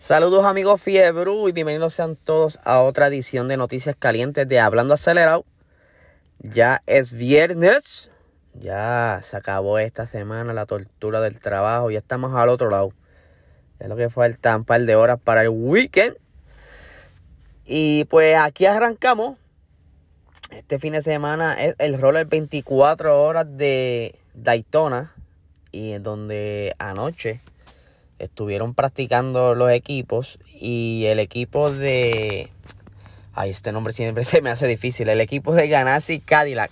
Saludos amigos Fiebru y bienvenidos sean todos a otra edición de Noticias Calientes de Hablando Acelerado. Ya es viernes, ya se acabó esta semana la tortura del trabajo, ya estamos al otro lado. Es lo que falta un par de horas para el weekend. Y pues aquí arrancamos. Este fin de semana es el roller 24 horas de Daytona. Y en donde anoche estuvieron practicando los equipos y el equipo de... Ay, este nombre siempre se me hace difícil. El equipo de Ganassi Cadillac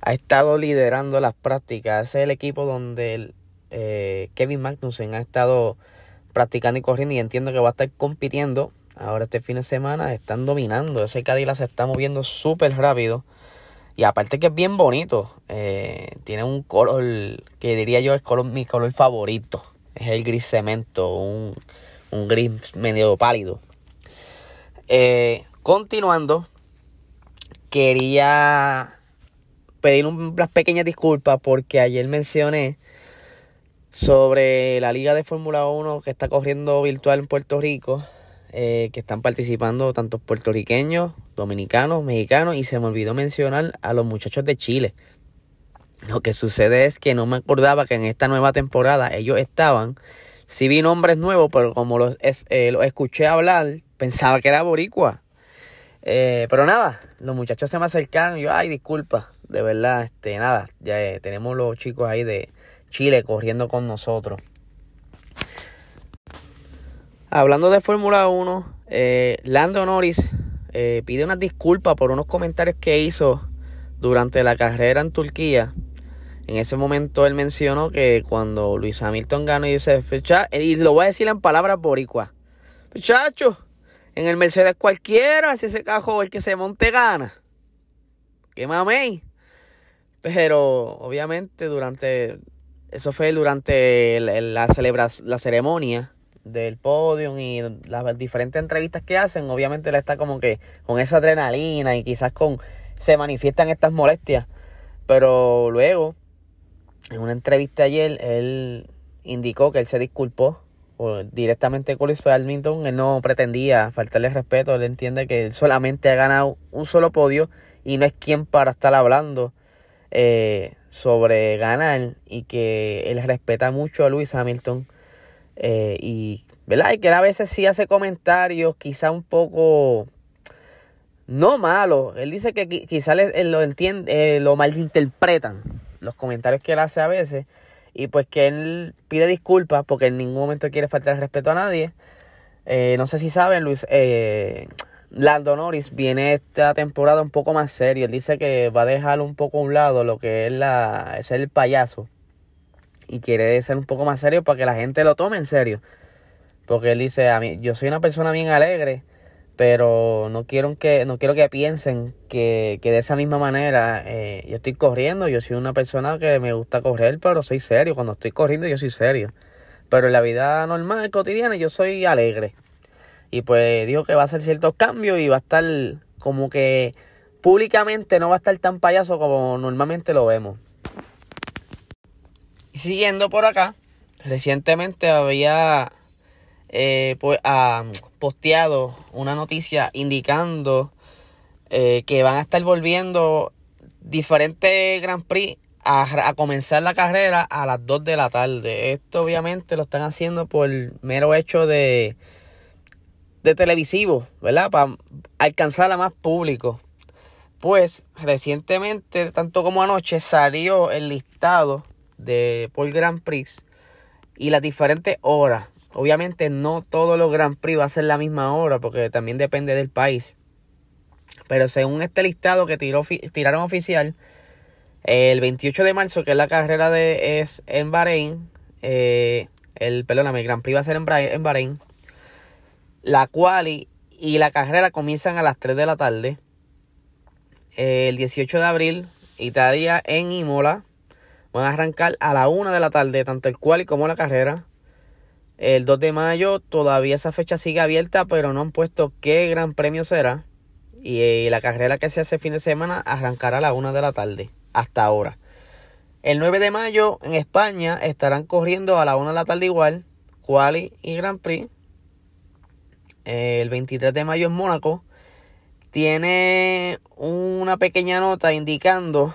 ha estado liderando las prácticas. Ese es el equipo donde eh, Kevin Magnussen ha estado practicando y corriendo y entiendo que va a estar compitiendo. Ahora este fin de semana están dominando. Ese Cadillac se está moviendo súper rápido. Y aparte que es bien bonito. Eh, tiene un color que diría yo es color, mi color favorito es el gris cemento, un, gris medio pálido. Eh, continuando, quería pedir unas pequeñas disculpas porque ayer mencioné sobre la liga de Fórmula 1 que está corriendo virtual en Puerto Rico, eh, que están participando tanto puertorriqueños, dominicanos, mexicanos, y se me olvidó mencionar a los muchachos de Chile. Lo que sucede es que no me acordaba que en esta nueva temporada ellos estaban. Sí vi nombres nuevos, pero como los, eh, escuché hablar, pensaba que era boricua. Eh, pero nada, los muchachos se me acercaron y yo, ay, disculpa, de verdad, este, nada, ya eh, tenemos los chicos ahí de Chile corriendo con nosotros. Hablando de Fórmula 1, Lando Norris pide unas disculpas por unos comentarios que hizo durante la carrera en Turquía en ese momento él mencionó que cuando Luis Hamilton ganó y dice, y lo voy a decir en palabras boricuas, muchacho, en el Mercedes cualquiera, si ese cajo el que se monte gana. Que mamey. Pero obviamente durante, eso fue durante la, celebración, la ceremonia del podio y las diferentes entrevistas que hacen, obviamente él está como que con esa adrenalina y quizás con se manifiestan estas molestias. Pero luego en una entrevista ayer, él indicó que él se disculpó directamente con Luis Hamilton. Él no pretendía faltarle respeto. Él entiende que él solamente ha ganado un solo podio y no es quien para estar hablando eh, sobre ganar y que él respeta mucho a Luis Hamilton. Eh, y, ¿verdad? Y que a veces sí hace comentarios quizá un poco no malo. Él dice que quizá lo entiende, eh, lo malinterpretan los comentarios que él hace a veces y pues que él pide disculpas porque en ningún momento quiere faltar el respeto a nadie. Eh, no sé si saben, Luis, eh, Lando Norris viene esta temporada un poco más serio. Él dice que va a dejar un poco a un lado lo que es, la, el payaso y quiere ser un poco más serio para que la gente lo tome en serio. Porque él dice, a mí, yo soy una persona bien alegre pero no quiero que no quiero que piensen que, de esa misma manera eh, yo estoy corriendo yo soy una persona que me gusta correr pero soy serio. Cuando estoy corriendo yo soy serio. Pero en la vida normal cotidiana yo soy alegre. Y pues dijo que va a hacer ciertos cambios y va a estar como que públicamente no va a estar tan payaso como normalmente lo vemos. Y siguiendo por acá recientemente había eh, pues, ha posteado una noticia indicando eh, que van a estar volviendo diferentes Grand Prix a, comenzar la carrera a las 2 de la tarde. Esto obviamente lo están haciendo por mero hecho de, de televisivo, ¿verdad? Para alcanzar a más público. Pues recientemente, tanto como anoche, salió el listado de por Grand Prix y las diferentes horas. Obviamente no todos los Grand Prix va a ser la misma hora porque también depende del país. Pero según este listado que tiró, tiraron oficial, el 28 de marzo, que es la carrera de es en Bahrein, eh, el, perdóname, el Grand Prix va a ser en, Bahrein. La quali y la carrera comienzan a las 3 de la tarde. el 18 de abril, Italia en Imola. Van a arrancar a la 1 de la tarde, tanto el quali como la carrera. El 2 de mayo todavía esa fecha sigue abierta, pero no han puesto qué gran premio será. Y eh, la carrera que se hace fin de semana arrancará a la 1 de la tarde, hasta ahora. El 9 de mayo en España estarán corriendo a la 1 de la tarde igual, Quali y Grand Prix. el 23 de mayo en Mónaco, tiene una pequeña nota indicando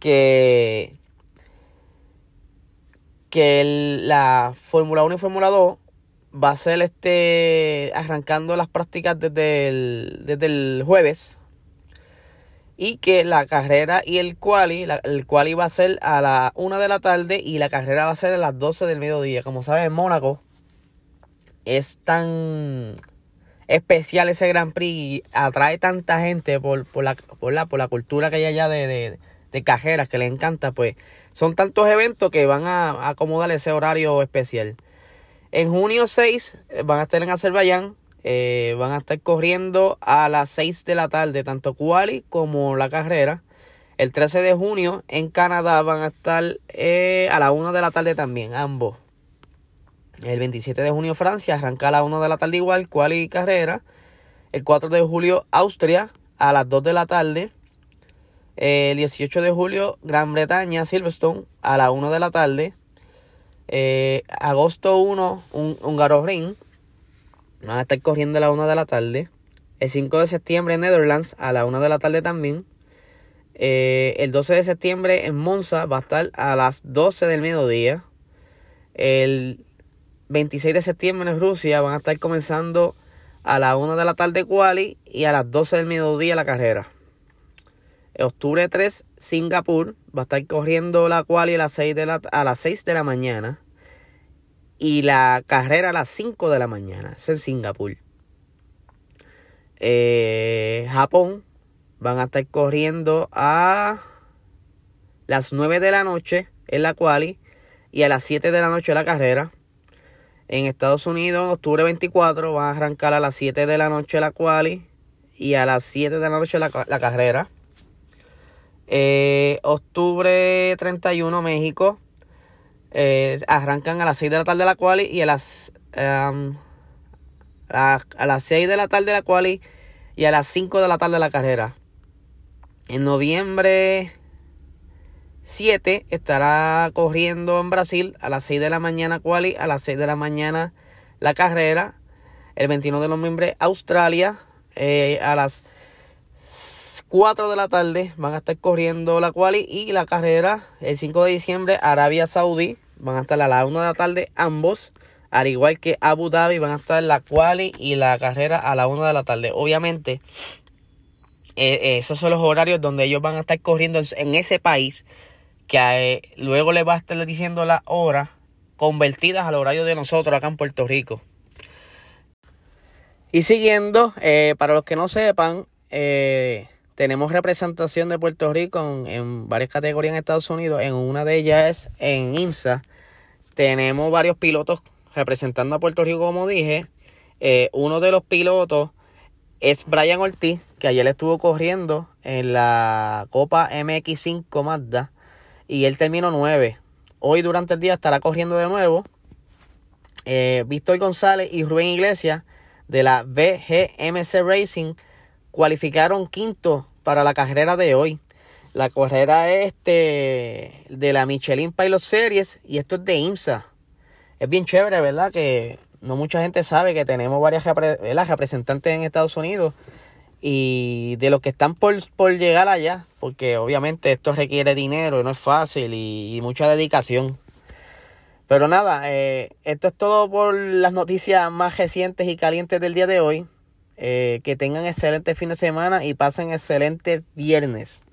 que, que la Fórmula 1 y Fórmula 2 va a ser este arrancando las prácticas desde el, desde el jueves y que la carrera y el quali, el quali va a ser a la 1 de la tarde y la carrera va a ser a las 12 del mediodía. Como sabes, Mónaco es tan especial ese Gran Prix y atrae tanta gente por, por, la, por, la, por la cultura que hay allá de, de, de cajeras que le encanta, pues son tantos eventos que van a acomodar ese horario especial. En junio 6 eh, van a estar en Azerbaiyán. Eh, van a estar corriendo a las 6 de la tarde, tanto quali como la carrera. El 13 de junio en Canadá van a estar eh, a la 1 de la tarde también, ambos. El 27 de junio Francia arranca a la 1 de la tarde igual, quali y carrera. El 4 de julio Austria a las 2 de la tarde. El 18 de julio Gran Bretaña, Silverstone a la 1 de la tarde. Eh, agosto 1, un, un Ring. Van a estar corriendo a la 1 de la tarde. El 5 de septiembre Netherlands a la 1 de la tarde también. Eh, el 12 de septiembre en Monza va a estar a las 12 del mediodía. El 26 de septiembre en Rusia van a estar comenzando a la 1 de la tarde quali y a las 12 del mediodía la carrera. Octubre 3, Singapur. Va a estar corriendo la quali a las 6 de la, a las 6 de la mañana. Y la carrera a las 5 de la mañana. Es en Singapur. Eh, Japón. Van a estar corriendo a las 9 de la noche en la quali. Y a las 7 de la noche la carrera. En Estados Unidos, en octubre 24, van a arrancar a las 7 de la noche la quali. Y a las 7 de la noche la, la carrera. Eh, octubre 31, México. Eh, arrancan a las 6 de la tarde la quali y a las, um, a, las 6 de la tarde la quali y a las 5 de la tarde la carrera. En noviembre 7 estará corriendo en Brasil a las 6 de la mañana quali, a las 6 de la mañana la carrera. El 21 de noviembre Australia eh, a las 4 de la tarde van a estar corriendo la quali y la carrera. El 5 de diciembre Arabia Saudí van a estar a la 1 de la tarde ambos. Al igual que Abu Dhabi van a estar la quali y la carrera a la 1 de la tarde. Obviamente eh, eh, esos son los horarios donde ellos van a estar corriendo en ese país. Que eh, luego les va a estar diciendo la hora convertidas al horario de nosotros acá en Puerto Rico. Y siguiendo, para los que no sepan, tenemos representación de Puerto Rico en, varias categorías en Estados Unidos. En una de ellas es en IMSA. Tenemos varios pilotos representando a Puerto Rico, como dije. Eh, uno de los pilotos es Brian Ortiz, que ayer estuvo corriendo en la Copa MX5 Mazda. Y él terminó 9. Hoy durante el día estará corriendo de nuevo. Eh, Víctor González y Rubén Iglesias de la VGMC Racing cualificaron quinto para la carrera de hoy. La carrera es este, de la Michelin Pilot Series y esto es de IMSA. Es bien chévere, ¿verdad? Que no mucha gente sabe que tenemos varias representantes en Estados Unidos y de los que están por, llegar allá, porque obviamente esto requiere dinero, no es fácil y, mucha dedicación. Pero nada, eh, esto es todo por las noticias más recientes y calientes del día de hoy. Eh, que tengan excelente fin de semana y pasen excelente viernes.